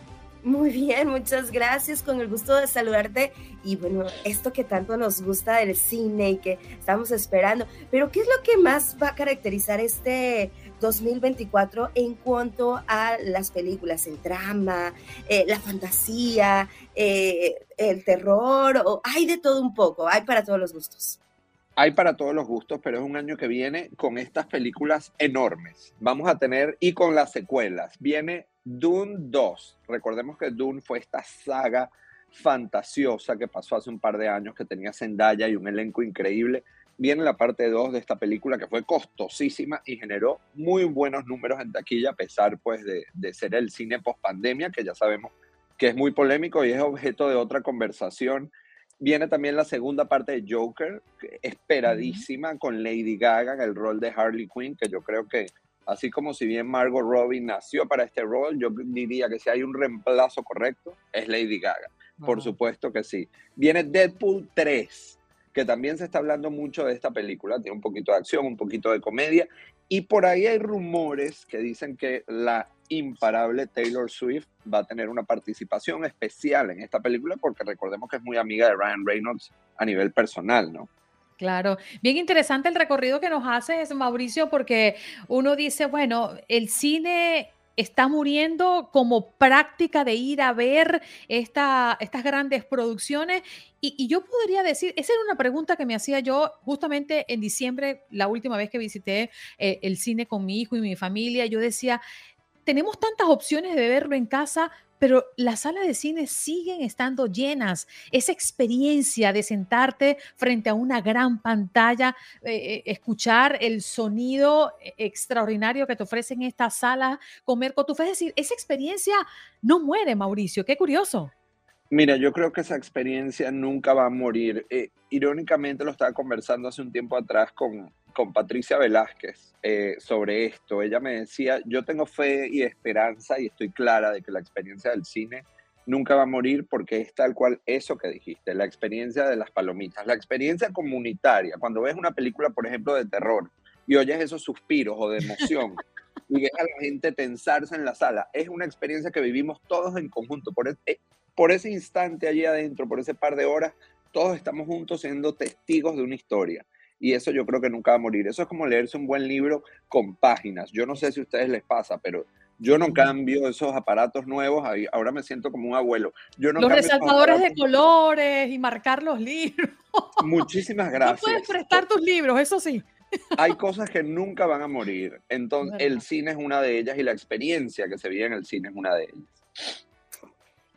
Muy bien, muchas gracias. Con el gusto de saludarte. Y bueno, esto que tanto nos gusta del cine y que estamos esperando. Pero, ¿qué es lo que más va a caracterizar este 2024 en cuanto a las películas? El drama, eh, la fantasía, eh, el terror. O, hay de todo un poco. Hay para todos los gustos. Hay para todos los gustos, pero es un año que viene con estas películas enormes. Vamos a tener, y con las secuelas, viene Dune 2. Recordemos que Dune fue esta saga fantasiosa que pasó hace un par de años, que tenía Zendaya y un elenco increíble. Viene la parte 2 de esta película que fue costosísima y generó muy buenos números en taquilla, a pesar pues de, de ser el cine post pandemia, que ya sabemos que es muy polémico y es objeto de otra conversación. Viene también la segunda parte de Joker, esperadísima, con Lady Gaga en el rol de Harley Quinn, que yo creo que, así como si bien Margot Robbie nació para este rol, yo diría que si hay un reemplazo correcto, es Lady Gaga. Por supuesto que sí. Viene Deadpool 3, que también se está hablando mucho de esta película, tiene un poquito de acción, un poquito de comedia, y por ahí hay rumores que dicen que la imparable Taylor Swift va a tener una participación especial en esta película, porque recordemos que es muy amiga de Ryan Reynolds a nivel personal, ¿no? Claro, bien interesante el recorrido que nos haces, Mauricio, porque uno dice, bueno, el cine está muriendo como práctica de ir a ver esta, estas grandes producciones. Y, y yo podría decir, esa era una pregunta que me hacía yo justamente en diciembre, la última vez que visité eh, el cine con mi hijo y mi familia, yo decía, tenemos tantas opciones de verlo en casa, pero las salas de cine siguen estando llenas. Esa experiencia de sentarte frente a una gran pantalla, eh, eh, escuchar el sonido eh, extraordinario que te ofrecen estas salas, comer cotufas, es decir, esa experiencia no muere, Mauricio. Qué curioso. Mira, yo creo que esa experiencia nunca va a morir. Eh, irónicamente lo estaba conversando hace un tiempo atrás con, con Patricia Velázquez eh, sobre esto. Ella me decía, yo tengo fe y esperanza y estoy clara de que la experiencia del cine nunca va a morir porque es tal cual eso que dijiste, la experiencia de las palomitas, la experiencia comunitaria. Cuando ves una película, por ejemplo, de terror y oyes esos suspiros o de emoción y ves a la gente tensarse en la sala, es una experiencia que vivimos todos en conjunto. Por, es- eh, por ese instante allí adentro, por ese par de horas, todos estamos juntos siendo testigos de una historia. Y eso yo creo que nunca va a morir. Eso es como leerse un buen libro con páginas. Yo no sé si a ustedes les pasa, pero yo no cambio esos aparatos nuevos. Ahora me siento como un abuelo. Yo no los resaltadores de colores y marcar los libros. Muchísimas No gracias. puedes prestar tus libros, eso sí. Hay cosas que nunca van a morir. Entonces, el cine es una de ellas y la experiencia que se vive en el cine es una de ellas.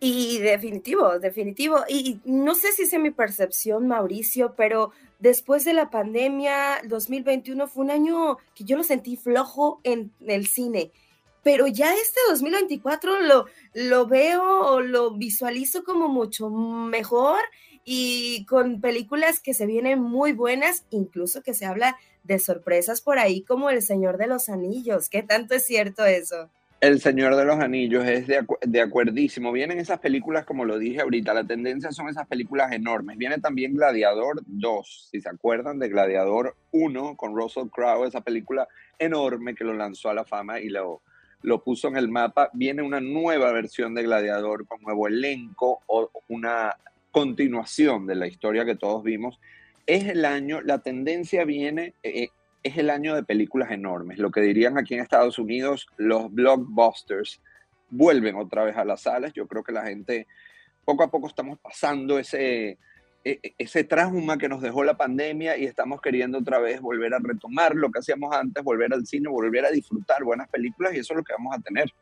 Y definitivo, definitivo. Y no sé si es mi percepción, Mauricio, pero después de la pandemia, 2021 fue un año que yo lo sentí flojo en el cine. Pero ya este 2024 lo, lo veo o lo visualizo como mucho mejor y con películas que se vienen muy buenas, incluso que se habla de sorpresas por ahí como El Señor de los Anillos. ¿Qué tanto es cierto eso? El Señor de los Anillos es de, de acuerdísimo. Vienen esas películas, como lo dije ahorita, la tendencia son esas películas enormes. Viene también Gladiador 2, si se acuerdan de Gladiador 1 con Russell Crowe, esa película enorme que lo lanzó a la fama y lo, lo puso en el mapa. Viene una nueva versión de Gladiador con nuevo elenco o una continuación de la historia que todos vimos. Es el año, la tendencia viene, eh, es el año de películas enormes. Lo que dirían aquí en Estados Unidos, los blockbusters vuelven otra vez a las salas. Yo creo que la gente, poco a poco estamos pasando ese, e, e, ese trauma que nos dejó la pandemia y estamos queriendo otra vez volver a retomar lo que hacíamos antes, volver al cine, volver a disfrutar buenas películas y eso es lo que vamos a tener.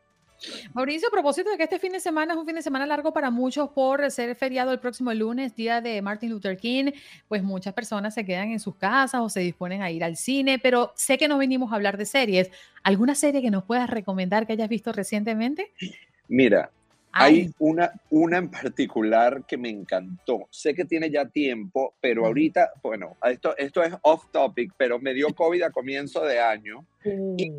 Mauricio, a propósito de que este fin de semana es un fin de semana largo para muchos por ser feriado el próximo lunes, día de Martin Luther King, pues muchas personas se quedan en sus casas o se disponen a ir al cine, pero sé que nos venimos a hablar de series. ¿Alguna serie que nos puedas recomendar que hayas visto recientemente? Mira, hay una, una en particular que me encantó. Sé que tiene ya tiempo, pero ahorita, bueno, esto, esto es off topic, pero me dio COVID a comienzo de año. Y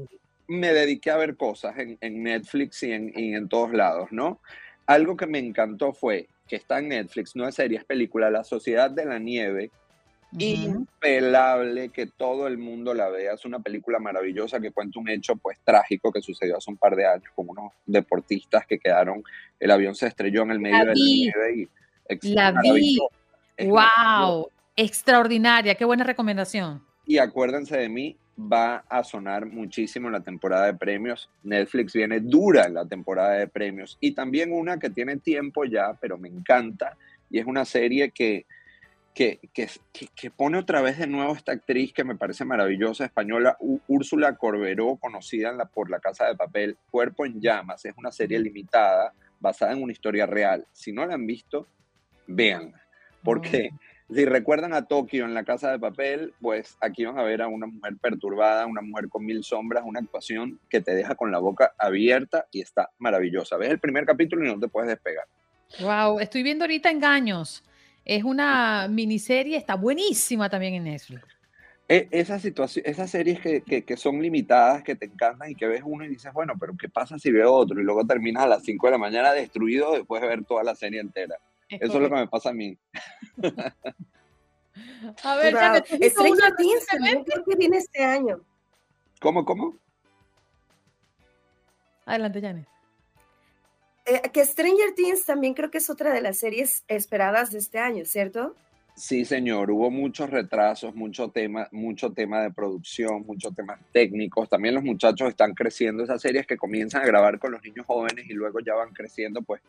me dediqué a ver cosas en, Netflix y en, todos lados, ¿no? Algo que me encantó fue que está en Netflix, no es serie, es película, La Sociedad de la Nieve. Impelable que todo el mundo la vea. Es una película maravillosa que cuenta un hecho pues trágico que sucedió hace un par de años con unos deportistas que quedaron, el avión se estrelló en el medio de la nieve y la vi. Wow, extraordinaria, qué buena recomendación. Y acuérdense de mí, va a sonar muchísimo en la temporada de premios. Netflix viene dura en la temporada de premios y también una que tiene tiempo ya, pero me encanta y es una serie que, que, que, que pone otra vez de nuevo esta actriz que me parece maravillosa, española, Úrsula Corberó, conocida por La Casa de Papel, Cuerpo en Llamas. Es una serie limitada basada en una historia real. Si no la han visto, vean, porque... Si recuerdan a Tokio en la casa de papel, pues aquí van a ver a una mujer perturbada, una mujer con mil sombras, una actuación que te deja con la boca abierta y está maravillosa. Ves el primer capítulo y no te puedes despegar. Wow, estoy viendo ahorita Engaños. Es una miniserie, está buenísima también en Netflix. E, esa situación, esas series que, que, son limitadas, que te encantan y que ves uno y dices, bueno, pero ¿qué pasa si veo otro? Y luego terminas a las 5 de la mañana destruido después de ver toda la serie entera. Eso es lo que me pasa a mí. a ver, wow. Stranger Things creo que viene este año. ¿Cómo, cómo? Adelante, Janet. Eh, que Stranger Things también creo que es otra de las series esperadas de este año, ¿cierto? Sí, señor, hubo muchos retrasos, mucho tema, mucho tema de producción, muchos temas técnicos. También los muchachos están creciendo. Esas series que comienzan a grabar con los niños jóvenes y luego ya van creciendo, pues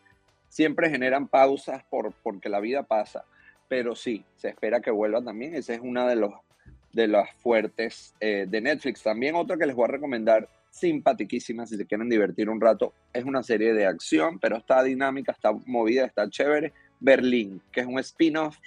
siempre generan pausas por, porque la vida pasa, pero sí, se espera que vuelva también. Esa es una de, los, de las fuertes eh, de Netflix. También otra que les voy a recomendar, simpatiquísima, si se quieren divertir un rato, es una serie de acción, pero está dinámica, está movida, está chévere. Berlín, que es un spin-off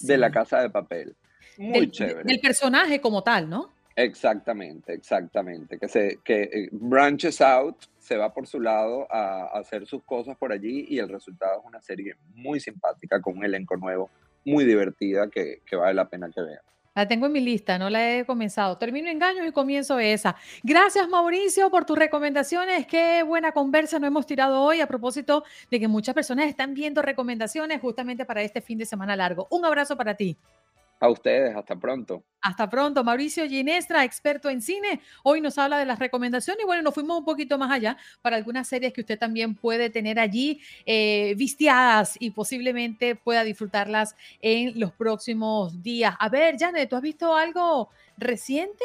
de La Casa de Papel. Muy chévere. Del personaje como tal, ¿no? Exactamente, exactamente. Que, se, que eh, branches out, se va por su lado a, hacer sus cosas por allí y el resultado es una serie muy simpática con un elenco nuevo, muy divertida que, que vale la pena que vean. La tengo en mi lista, no la he comenzado. Termino engaños y comienzo esa. Gracias, Mauricio, por tus recomendaciones. Qué buena conversa nos hemos tirado hoy a propósito de que muchas personas están viendo recomendaciones justamente para este fin de semana largo. Un abrazo para ti. A ustedes, hasta pronto. Hasta pronto. Mauricio Ginestra, experto en cine, hoy nos habla de las recomendaciones y bueno, nos fuimos un poquito más allá para algunas series que usted también puede tener allí eh, vistiadas y posiblemente pueda disfrutarlas en los próximos días. A ver, Janet, ¿tú has visto algo reciente?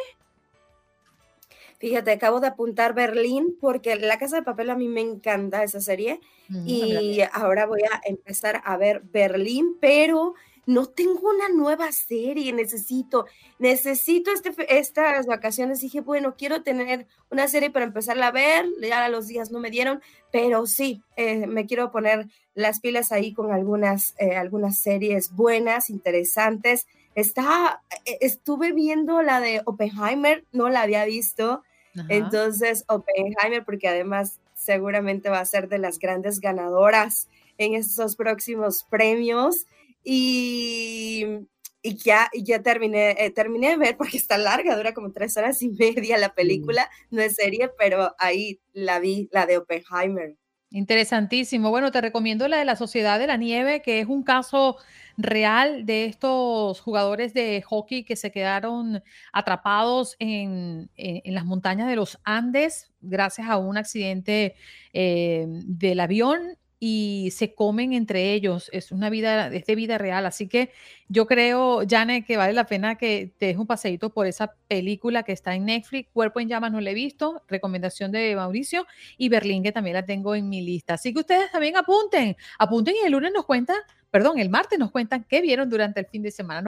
Fíjate, acabo de apuntar Berlín porque La Casa de Papel a mí me encanta esa serie mm, y ahora voy a empezar a ver Berlín, pero no tengo una nueva serie, necesito, necesito este, estas vacaciones. Dije, bueno, quiero tener una serie para empezarla a ver, ya los días no me dieron, pero sí, eh, me quiero poner las pilas ahí con algunas, eh, algunas series buenas, interesantes. Está, eh, estuve viendo la de Oppenheimer, no la había visto. Entonces, Oppenheimer, porque además seguramente va a ser de las grandes ganadoras en estos próximos premios. Y, y ya, ya terminé, eh, terminé de ver porque está larga, dura como tres horas y media la película, no es serie, pero ahí la vi, la de Oppenheimer. Interesantísimo. Bueno, te recomiendo la de la Sociedad de la Nieve, que es un caso real de estos jugadores de hockey que se quedaron atrapados en, en, las montañas de los Andes gracias a un accidente eh, del avión y se comen entre ellos. Es una vida, es de vida real. Así que yo creo, Jane, que vale la pena que te deje un paseíto por esa película que está en Netflix. Cuerpo en llamas no la he visto. Recomendación de Mauricio. Y Berlín, que también la tengo en mi lista. Así que ustedes también apunten. Apunten y el lunes nos cuentan, perdón, el martes nos cuentan qué vieron durante el fin de semana.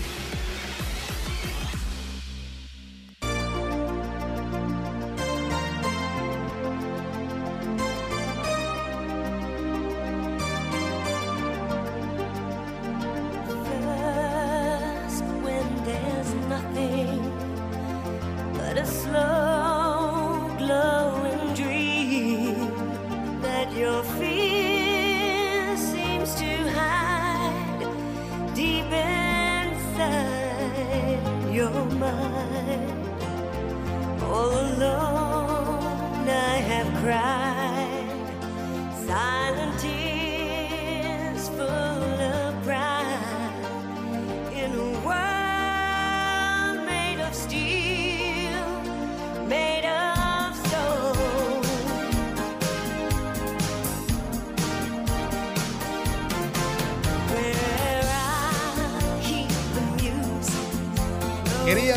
All alone, I have cried silent tears.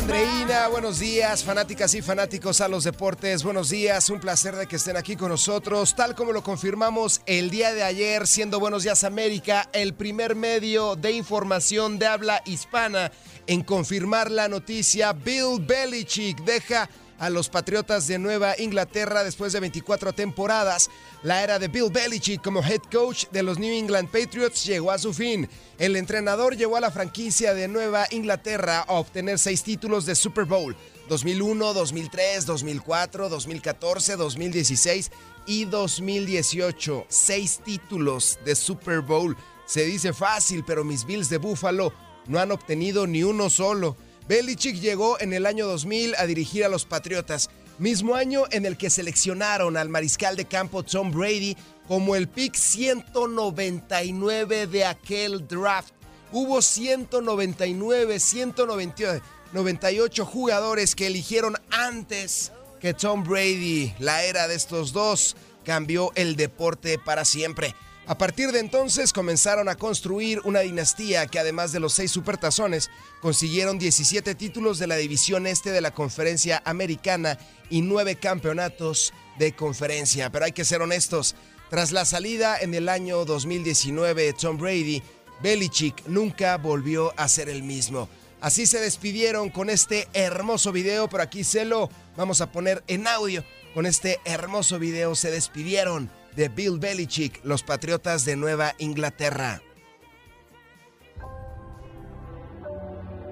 Andreina, buenos días, fanáticas y fanáticos a los deportes, buenos días, un placer de que estén aquí con nosotros, tal como lo confirmamos el día de ayer, siendo Buenos Días América, el primer medio de información de habla hispana en confirmar la noticia, Bill Belichick deja a los Patriotas de Nueva Inglaterra después de 24 temporadas. La era de Bill Belichick como head coach de los New England Patriots llegó a su fin. El entrenador llevó a la franquicia de Nueva Inglaterra a obtener seis títulos de Super Bowl. 2001, 2003, 2004, 2014, 2016 y 2018. Seis títulos de Super Bowl. Se dice fácil, pero mis Bills de Buffalo no han obtenido ni uno solo. Belichick llegó en el año 2000 a dirigir a los Patriotas, mismo año en el que seleccionaron al mariscal de campo Tom Brady como el pick 199 de aquel draft. Hubo 199, 198 jugadores que eligieron antes que Tom Brady. La era de estos dos cambió el deporte para siempre. A partir de entonces comenzaron a construir una dinastía que además de los seis supertazones, consiguieron 17 títulos de la división este de la conferencia americana y nueve campeonatos de conferencia. Pero hay que ser honestos, tras la salida en el año 2019 de Tom Brady, Belichick nunca volvió a ser el mismo. Así se despidieron con este hermoso video, pero aquí se lo vamos a poner en audio. Con este hermoso video se despidieron de Bill Belichick, los Patriotas de Nueva Inglaterra.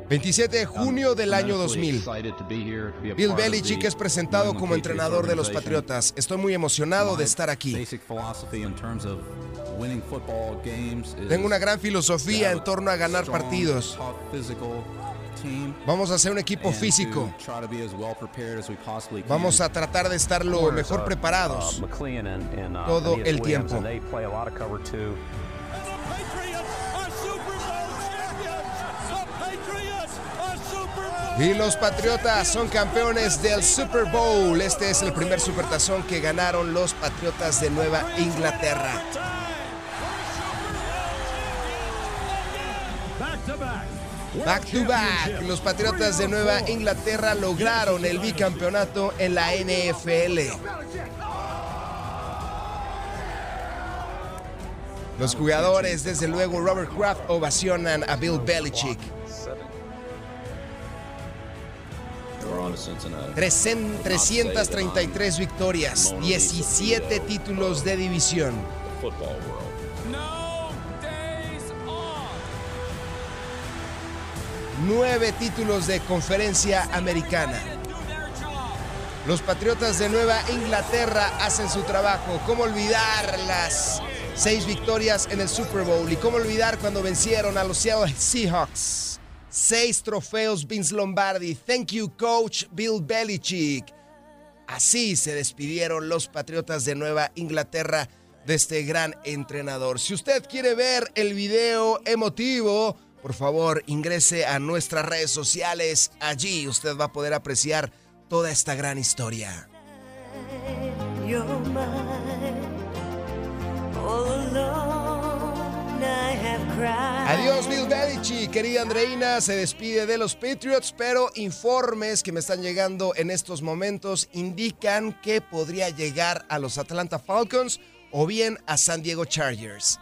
27 de junio del año 2000. Bill Belichick es presentado como entrenador de los Patriotas. Estoy muy emocionado de estar aquí. Tengo una gran filosofía en torno a ganar partidos. Vamos a hacer un equipo físico. Vamos a tratar de estar lo mejor preparados todo el tiempo. Y los Patriotas son campeones del Super Bowl. Este es el primer supertazón que ganaron los Patriotas de Nueva Inglaterra. Back to back, los Patriotas de Nueva Inglaterra lograron el bicampeonato en la NFL. Los jugadores, desde luego Robert Kraft, ovacionan a Bill Belichick. 333 victorias, 17 títulos de división. Nueve títulos de conferencia americana. Los Patriotas de Nueva Inglaterra hacen su trabajo. ¿Cómo olvidar las seis victorias en el Super Bowl? ¿Y cómo olvidar cuando vencieron a los Seattle Seahawks? Seis trofeos Vince Lombardi. Thank you, coach Bill Belichick. Así se despidieron los Patriotas de Nueva Inglaterra de este gran entrenador. Si usted quiere ver el video emotivo, por favor ingrese a nuestras redes sociales. Allí usted va a poder apreciar toda esta gran historia. Adiós Bill Belichick, querida Andreina, se despide de los Patriots, pero informes que me están llegando en estos momentos indican que podría llegar a los Atlanta Falcons o bien a San Diego Chargers.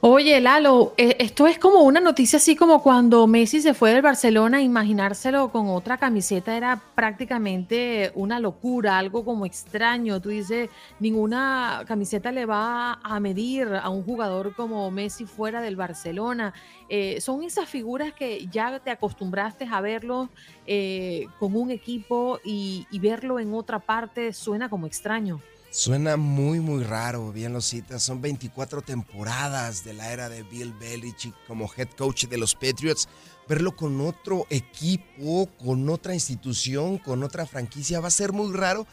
Oye, Lalo, eh, esto es como una noticia así como cuando Messi se fue del Barcelona, imaginárselo con otra camiseta era prácticamente una locura, algo como extraño. Tú dices, ninguna camiseta le va a medir a un jugador como Messi fuera del Barcelona. Eh, son esas figuras que ya te acostumbraste a verlo eh, con un equipo y verlo en otra parte suena como extraño. Suena muy, muy raro, bien lo citas. Son 24 temporadas de la era de Bill Belichick como head coach de los Patriots. Verlo con otro equipo, con otra institución, con otra franquicia va a ser muy raro,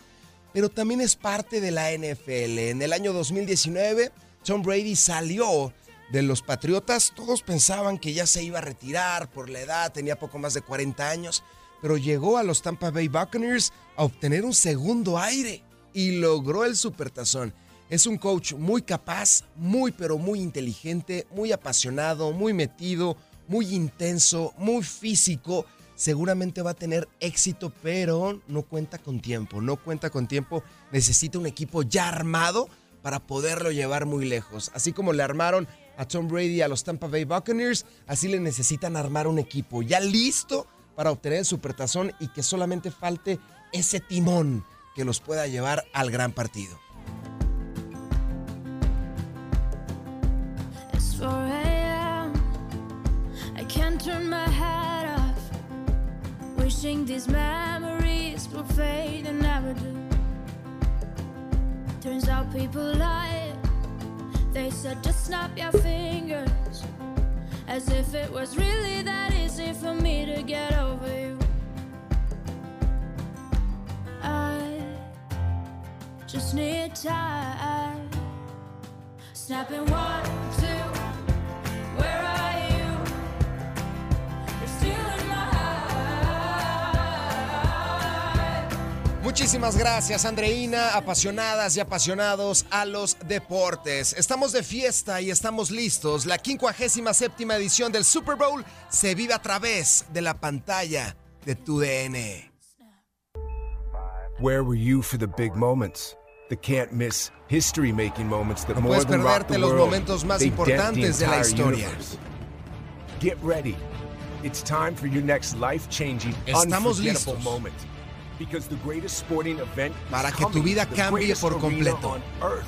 pero también es parte de la NFL. En el año 2019, Tom Brady salió de los Patriotas. Todos pensaban que ya se iba a retirar por la edad, tenía poco más de 40 años, pero llegó a los Tampa Bay Buccaneers a obtener un segundo aire y logró el supertazón. Es un coach muy capaz, muy pero muy inteligente, muy apasionado, muy metido, muy intenso, muy físico. Seguramente va a tener éxito, pero no cuenta con tiempo, no cuenta con tiempo. Necesita un equipo ya armado para poderlo llevar muy lejos. Así como le armaron a Tom Brady a los Tampa Bay Buccaneers, así le necesitan armar un equipo ya listo para obtener el supertazón y que solamente falte ese timón que los pueda llevar al gran partido. Turns out people lie. They said just snap your fingers. As if it was really that easy for me to get over you. Just need time. Snapping one, two, where are you? You're stealing my heart. Muchísimas gracias, Andreina, apasionadas y apasionados a los deportes. Estamos de fiesta y estamos listos. La 57 edición del Super Bowl se vive a través de la pantalla de tu DN. Where were you for the big moments? The can't miss history making moments that no more puedes than rock the los world. momentos más importantes the de la historia. universe. Get ready. It's time for your next life-changing, Estamos unforgettable listos. moment. Because the greatest sporting event para que tu vida cambie por completo.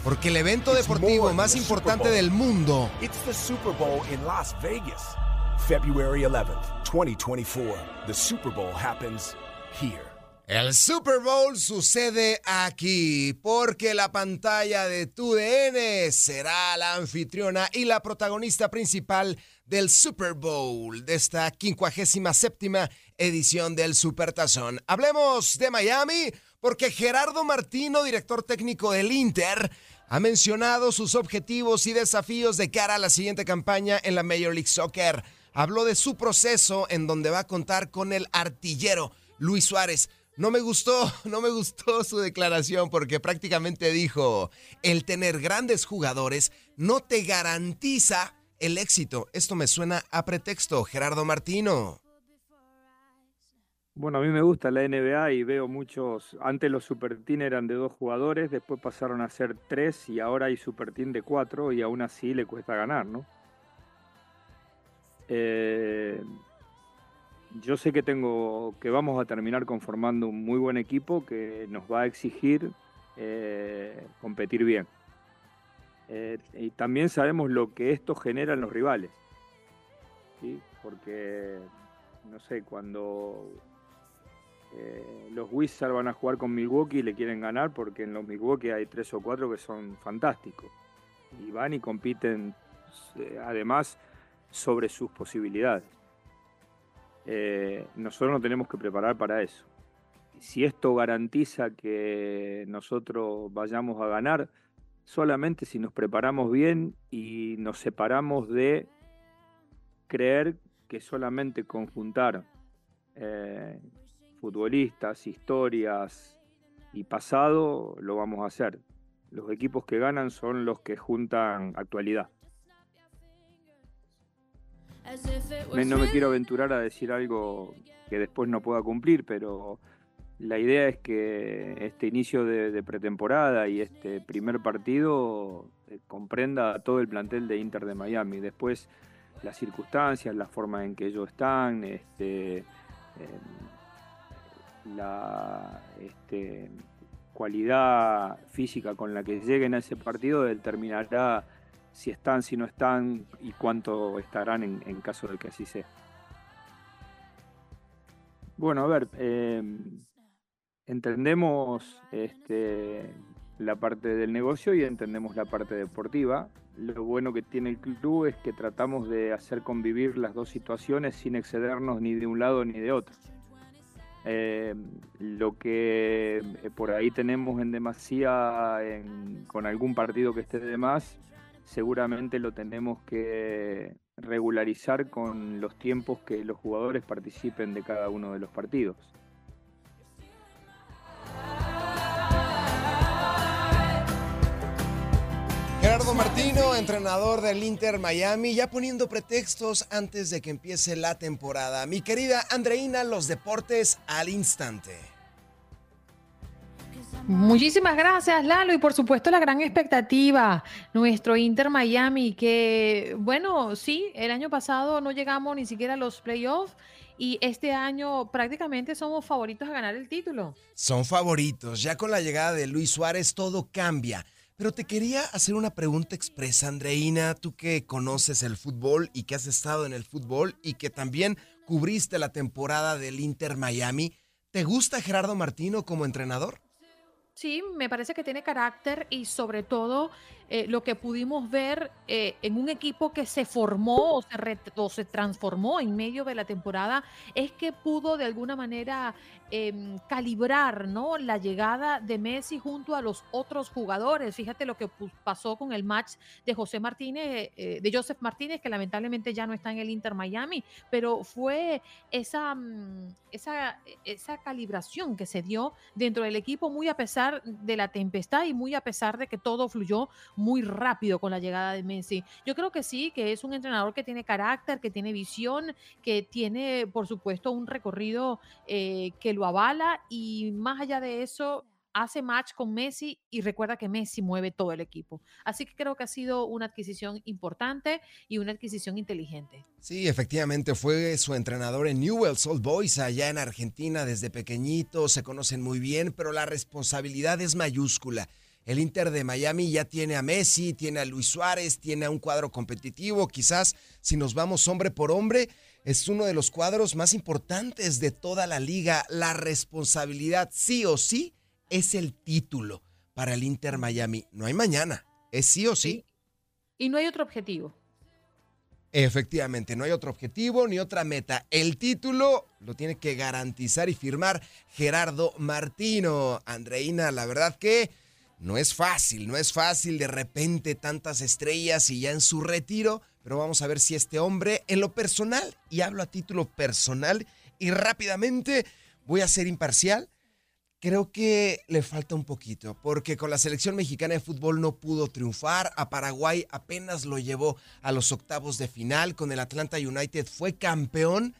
Porque el evento It's deportivo más importante del mundo It's the Super Bowl in Las Vegas. February 11th, 2024. The Super Bowl happens here. El Super Bowl sucede aquí porque la pantalla de tu DN será la anfitriona y la protagonista principal del Super Bowl de esta 57 edición del Supertazón. Hablemos de Miami porque Gerardo Martino, director técnico del Inter, ha mencionado sus objetivos y desafíos de cara a la siguiente campaña en la Major League Soccer. Habló de su proceso en donde va a contar con el artillero Luis Suárez. No me gustó, no me gustó su declaración porque prácticamente dijo, el tener grandes jugadores no te garantiza el éxito. Esto me suena a pretexto. Gerardo Martino. Bueno, a mí me gusta la NBA y veo muchos. Antes los Super Team eran de dos jugadores, después pasaron a ser tres y ahora hay Super Team de cuatro y aún así le cuesta ganar, ¿no? Eh, yo sé que tengo que vamos a terminar conformando un muy buen equipo que nos va a exigir eh, competir bien. Eh, y también sabemos lo que esto genera en los rivales, porque no sé cuando eh, los Wizards van a jugar con Milwaukee y le quieren ganar porque en los Milwaukee hay tres o cuatro que son fantásticos. Y van y compiten además sobre sus posibilidades. Eh, nosotros nos tenemos que preparar para eso. Si esto garantiza que nosotros vayamos a ganar, solamente si nos preparamos bien y nos separamos de creer que solamente conjuntar eh, futbolistas, historias y pasado, lo vamos a hacer. Los equipos que ganan son los que juntan actualidad. No me quiero aventurar a decir algo que después no pueda cumplir, pero la idea es que este inicio de, pretemporada y este primer partido eh, comprenda todo el plantel de Inter de Miami. Después las circunstancias, la forma en que ellos están, este, em, la este, cualidad física con la que lleguen a ese partido determinará si están, si no están y cuánto estarán en, caso de que así sea. Bueno, a ver, em, entendemos este, la parte del negocio y entendemos la parte deportiva. Lo bueno que tiene el club es que tratamos de hacer convivir las dos situaciones sin excedernos ni de un lado ni de otro. Eh, lo que eh, por ahí tenemos en demasía con algún partido que esté de más, seguramente lo tenemos que regularizar con los tiempos que los jugadores participen de cada uno de los partidos. Gerardo Martino, entrenador del Inter Miami, ya poniendo pretextos antes de que empiece la temporada. Mi querida Andreina, los deportes al instante. Muchísimas gracias, Lalo, y por supuesto la gran expectativa, nuestro Inter Miami, que bueno, sí, el año pasado no llegamos ni siquiera a los playoffs y este año prácticamente somos favoritos a ganar el título. Son favoritos, ya con la llegada de Luis Suárez todo cambia. Pero te quería hacer una pregunta expresa, Andreina, tú que conoces el fútbol y que has estado en el fútbol y que también cubriste la temporada del Inter Miami. ¿Te gusta Gerardo Martino como entrenador? Sí, me parece que tiene carácter y sobre todo eh, lo que pudimos ver eh, en un equipo que se formó o se, se, transformó en medio de la temporada es que pudo de alguna manera em, calibrar ¿no? la llegada de Messi junto a los otros jugadores. Fíjate lo que pasó con el match de José Martínez, eh, de Joseph Martínez, que lamentablemente ya no está en el Inter Miami, pero fue esa, mm, esa, esa calibración que se dio dentro del equipo muy a pesar de la tempestad y muy a pesar de que todo fluyó muy rápido con la llegada de Messi. Yo creo que sí, que es un entrenador que tiene carácter, que tiene visión, que tiene, por supuesto, un recorrido eh, que lo avala y más allá de eso, hace match con Messi y recuerda que Messi mueve todo el equipo. Así que creo que ha sido una adquisición importante y una adquisición inteligente. Sí, efectivamente fue su entrenador en Newell's Old Boys allá en Argentina desde pequeñito, se conocen muy bien, pero la responsabilidad es mayúscula. El Inter de Miami ya tiene a Messi, tiene a Luis Suárez, tiene a un cuadro competitivo. Quizás si nos vamos hombre por hombre, es uno de los cuadros más importantes de toda la liga. La responsabilidad, sí o sí, es el título para el Inter Miami. No hay mañana, es sí o sí. Y no hay otro objetivo. Efectivamente, no hay otro objetivo ni otra meta. El título lo tiene que garantizar y firmar Gerardo Martino. Andreina, la verdad que no es fácil, no es fácil de repente tantas estrellas y ya en su retiro, pero vamos a ver si este hombre, en lo personal, y hablo a título personal, y rápidamente voy a ser imparcial, Creo que le falta un poquito, porque con la selección mexicana de fútbol no pudo triunfar. A Paraguay apenas lo llevó a los octavos de final. Con el Atlanta United fue campeón.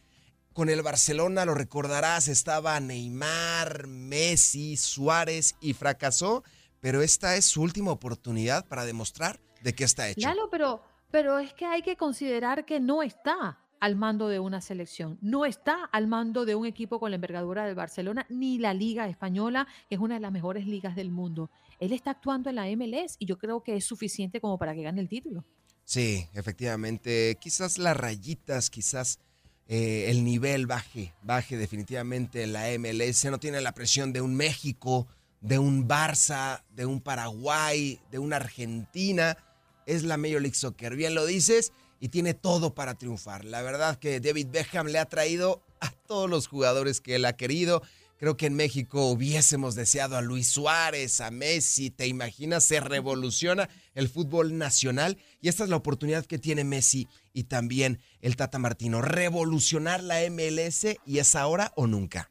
Con el Barcelona, lo recordarás, estaba Neymar, Messi, Suárez y fracasó. Pero esta es su última oportunidad para demostrar de qué está hecho. Lalo, pero, pero es que hay que considerar que no está al mando de una selección, no está al mando de un equipo con la envergadura del Barcelona ni la Liga Española, que es una de las mejores ligas del mundo. Él está actuando en la MLS y yo creo que es suficiente como para que gane el título. Sí, efectivamente, quizás las rayitas, quizás eh, el nivel baje, baje definitivamente en la MLS, no tiene la presión de un México, de un Barça, de un Paraguay, de una Argentina, es la Major League Soccer, bien lo dices, y tiene todo para triunfar. La verdad que David Beckham le ha traído a todos los jugadores que él ha querido. Creo que en México hubiésemos deseado a Luis Suárez, a Messi, ¿te imaginas? Se revoluciona el fútbol nacional y esta es la oportunidad que tiene Messi y también el Tata Martino, revolucionar la MLS y es ahora o nunca.